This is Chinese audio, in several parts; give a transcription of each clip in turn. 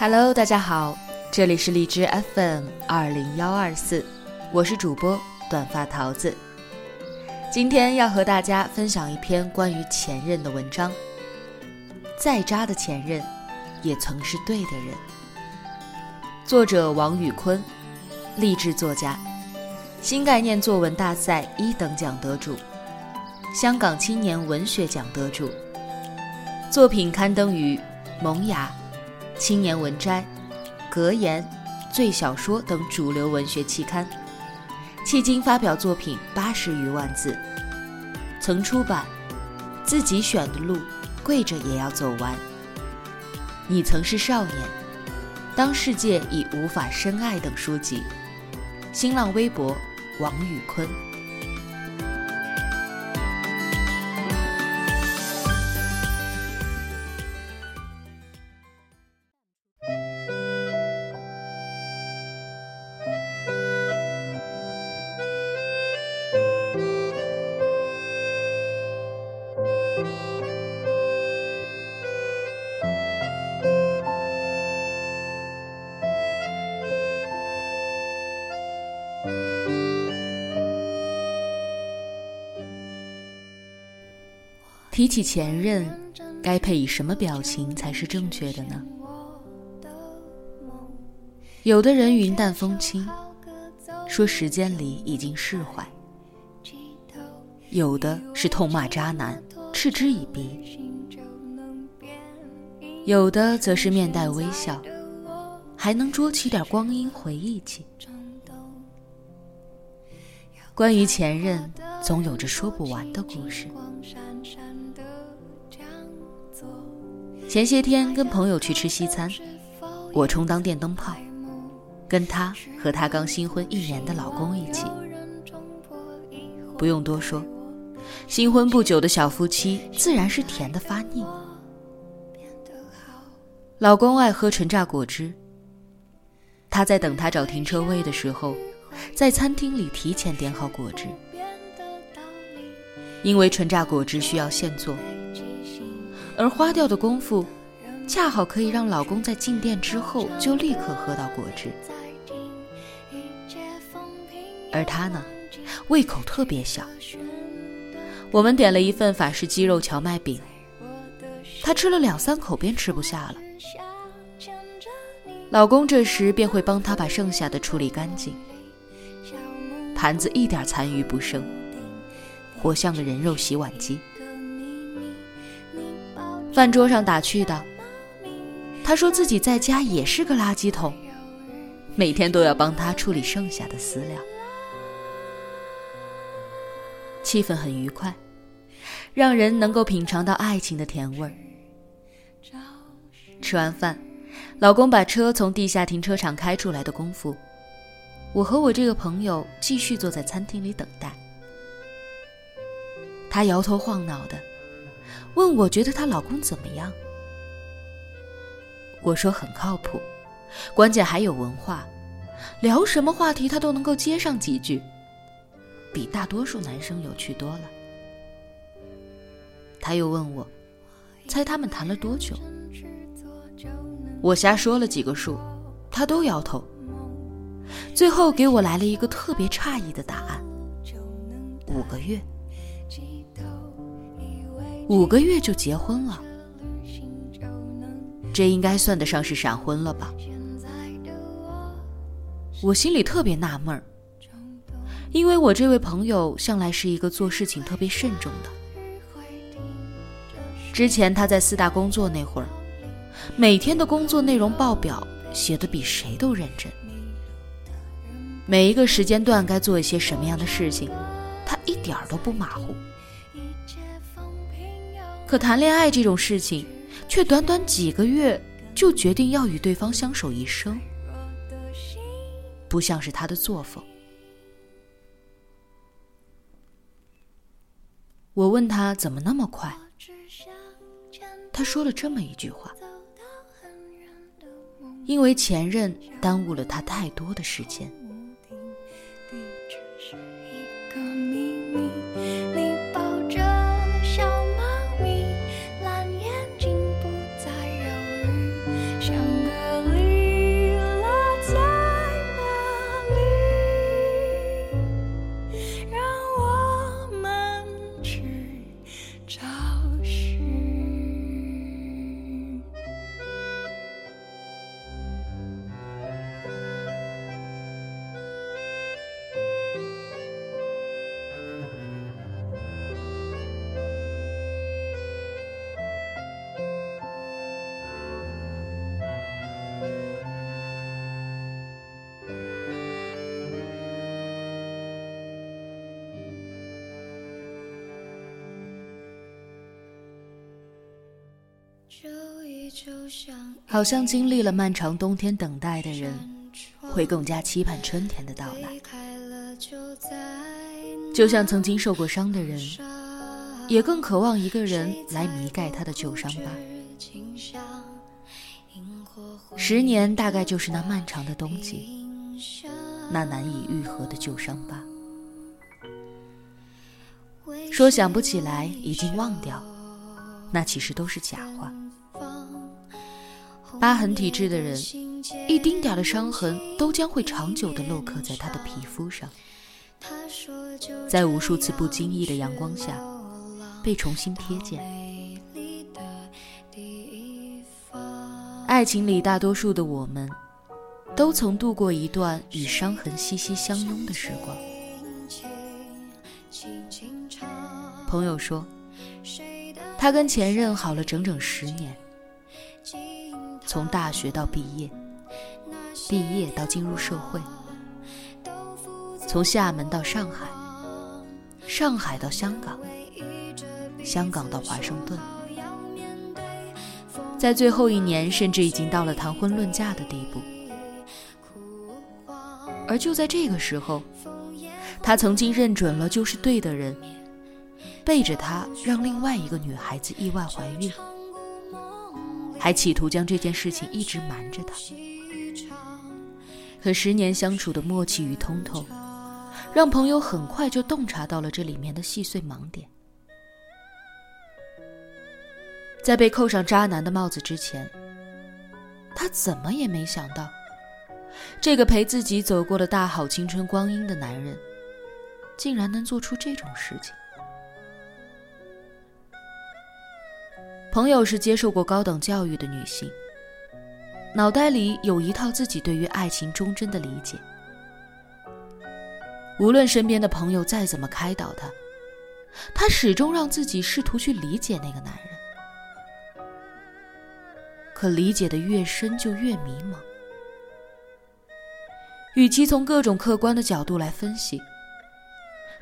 Hello，大家好，这里是荔枝 FM 二零幺二四，我是主播短发桃子。今天要和大家分享一篇关于前任的文章。再渣的前任，也曾是对的人。作者王宇坤，励志作家，新概念作文大赛一等奖得主，香港青年文学奖得主。作品刊登于《萌芽》。青年文摘、格言、最小说等主流文学期刊，迄今发表作品八十余万字。曾出版《自己选的路，跪着也要走完》。你曾是少年，当世界已无法深爱等书籍。新浪微博：王宇坤。提起前任，该配以什么表情才是正确的呢？有的人云淡风轻，说时间里已经释怀；有的是痛骂渣男，嗤之以鼻；有的则是面带微笑，还能捉起点光阴回忆起。关于前任，总有着说不完的故事。前些天跟朋友去吃西餐，我充当电灯泡，跟她和她刚新婚一年的老公一起。不用多说，新婚不久的小夫妻自然是甜的发腻。老公爱喝纯榨果汁，他在等他找停车位的时候，在餐厅里提前点好果汁，因为纯榨果汁需要现做。而花掉的功夫，恰好可以让老公在进店之后就立刻喝到果汁。而他呢，胃口特别小。我们点了一份法式鸡肉荞麦饼，他吃了两三口便吃不下了。老公这时便会帮他把剩下的处理干净，盘子一点残余不剩，活像个人肉洗碗机。饭桌上打趣道：“他说自己在家也是个垃圾桶，每天都要帮他处理剩下的饲料。”气氛很愉快，让人能够品尝到爱情的甜味儿。吃完饭，老公把车从地下停车场开出来的功夫，我和我这个朋友继续坐在餐厅里等待。她摇头晃脑的。问我觉得她老公怎么样？我说很靠谱，关键还有文化，聊什么话题他都能够接上几句，比大多数男生有趣多了。他又问我，猜他们谈了多久？我瞎说了几个数，他都摇头，最后给我来了一个特别诧异的答案：五个月。五个月就结婚了，这应该算得上是闪婚了吧？我心里特别纳闷儿，因为我这位朋友向来是一个做事情特别慎重的。之前他在四大工作那会儿，每天的工作内容报表写的比谁都认真，每一个时间段该做一些什么样的事情，他一点儿都不马虎。可谈恋爱这种事情，却短短几个月就决定要与对方相守一生，不像是他的作风。我问他怎么那么快，他说了这么一句话：“因为前任耽误了他太多的时间。”好像经历了漫长冬天等待的人，会更加期盼春天的到来。就像曾经受过伤的人，也更渴望一个人来弥盖他的旧伤疤。十年大概就是那漫长的冬季，那难以愈合的旧伤疤。说想不起来，已经忘掉，那其实都是假话。疤痕体质的人，一丁点的伤痕都将会长久的镂刻在他的皮肤上，在无数次不经意的阳光下，被重新瞥见。爱情里，大多数的我们，都曾度过一段与伤痕息息相拥的时光。朋友说，他跟前任好了整整十年，从大学到毕业，毕业到进入社会，从厦门到上海，上海到香港，香港到华盛顿，在最后一年，甚至已经到了谈婚论嫁的地步。而就在这个时候，他曾经认准了就是对的人。背着他，让另外一个女孩子意外怀孕，还企图将这件事情一直瞒着他。可十年相处的默契与通透，让朋友很快就洞察到了这里面的细碎盲点。在被扣上渣男的帽子之前，他怎么也没想到，这个陪自己走过了大好青春光阴的男人，竟然能做出这种事情。朋友是接受过高等教育的女性，脑袋里有一套自己对于爱情忠贞的理解。无论身边的朋友再怎么开导她，她始终让自己试图去理解那个男人。可理解的越深，就越迷茫。与其从各种客观的角度来分析，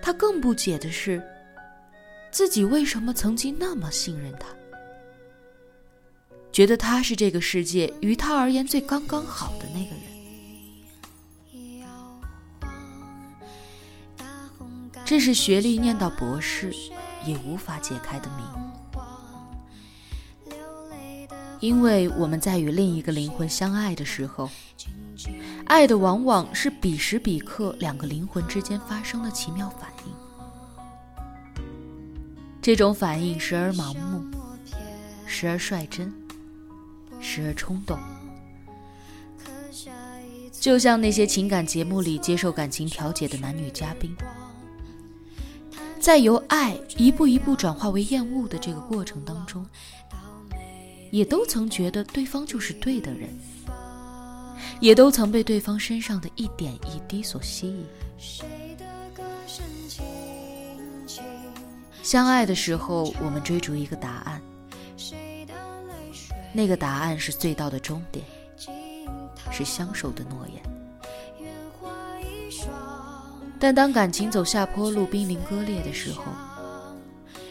她更不解的是，自己为什么曾经那么信任他。觉得他是这个世界于他而言最刚刚好的那个人，这是学历念到博士也无法解开的谜。因为我们在与另一个灵魂相爱的时候，爱的往往是彼时彼刻两个灵魂之间发生的奇妙反应。这种反应时而盲目，时而率真。时而冲动，就像那些情感节目里接受感情调解的男女嘉宾，在由爱一步一步转化为厌恶的这个过程当中，也都曾觉得对方就是对的人，也都曾被对方身上的一点一滴所吸引。相爱的时候，我们追逐一个答案。那个答案是隧道的终点，是相守的诺言。但当感情走下坡路、濒临割裂的时候，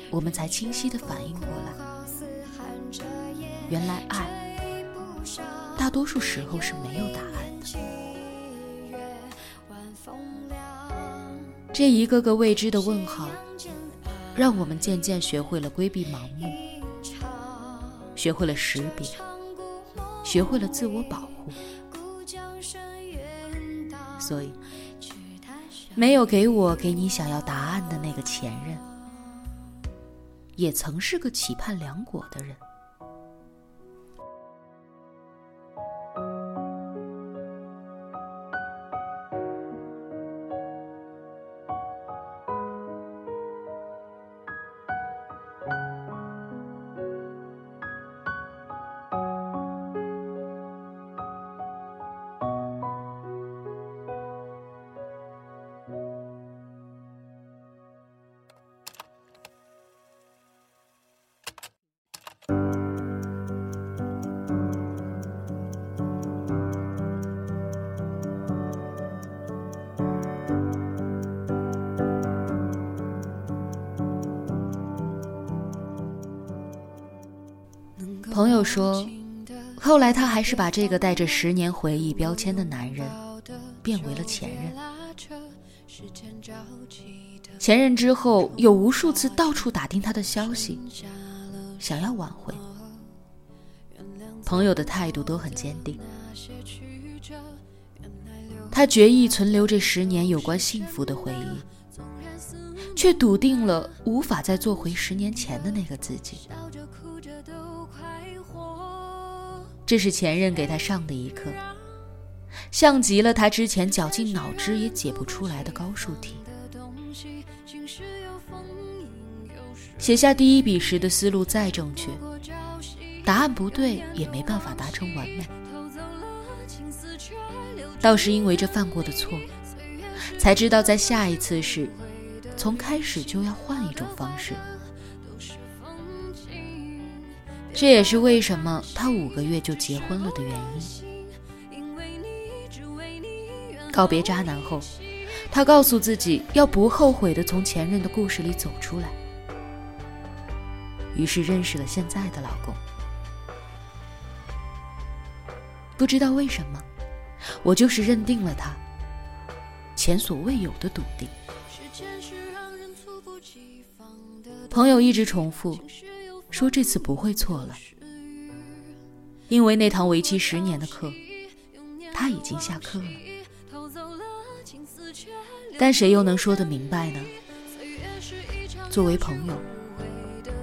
我们才清晰的反应过来，原来爱大多数时候是没有答案的。这一个个未知的问号，让我们渐渐学会了规避盲目。学会了识别，学会了自我保护，所以没有给我给你想要答案的那个前任，也曾是个期盼良果的人。朋友说，后来，他还是把这个带着十年回忆标签的男人变为了前任。前任之后，有无数次到处打听他的消息，想要挽回。朋友的态度都很坚定，他决意存留这十年有关幸福的回忆，却笃定了无法再做回十年前的那个自己。这是前任给他上的一课，像极了他之前绞尽脑汁也解不出来的高数题。写下第一笔时的思路再正确，答案不对也没办法达成完美。倒是因为这犯过的错，才知道在下一次时，从开始就要换一种方式。这也是为什么他五个月就结婚了的原因。告别渣男后，他告诉自己要不后悔的从前任的故事里走出来。于是认识了现在的老公。不知道为什么，我就是认定了他，前所未有的笃定。朋友一直重复。说这次不会错了，因为那堂为期十年的课，他已经下课了。但谁又能说得明白呢？作为朋友，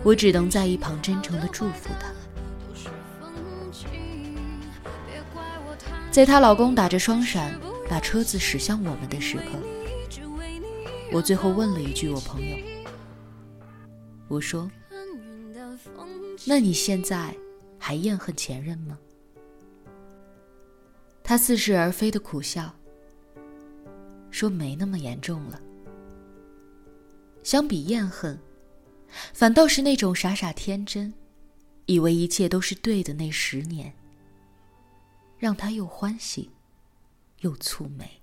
我只能在一旁真诚地祝福他。在她老公打着双闪，把车子驶向我们的时刻，我最后问了一句我朋友：“我说。”那你现在还怨恨前任吗？他似是而非的苦笑，说没那么严重了。相比怨恨，反倒是那种傻傻天真，以为一切都是对的那十年，让他又欢喜又蹙眉。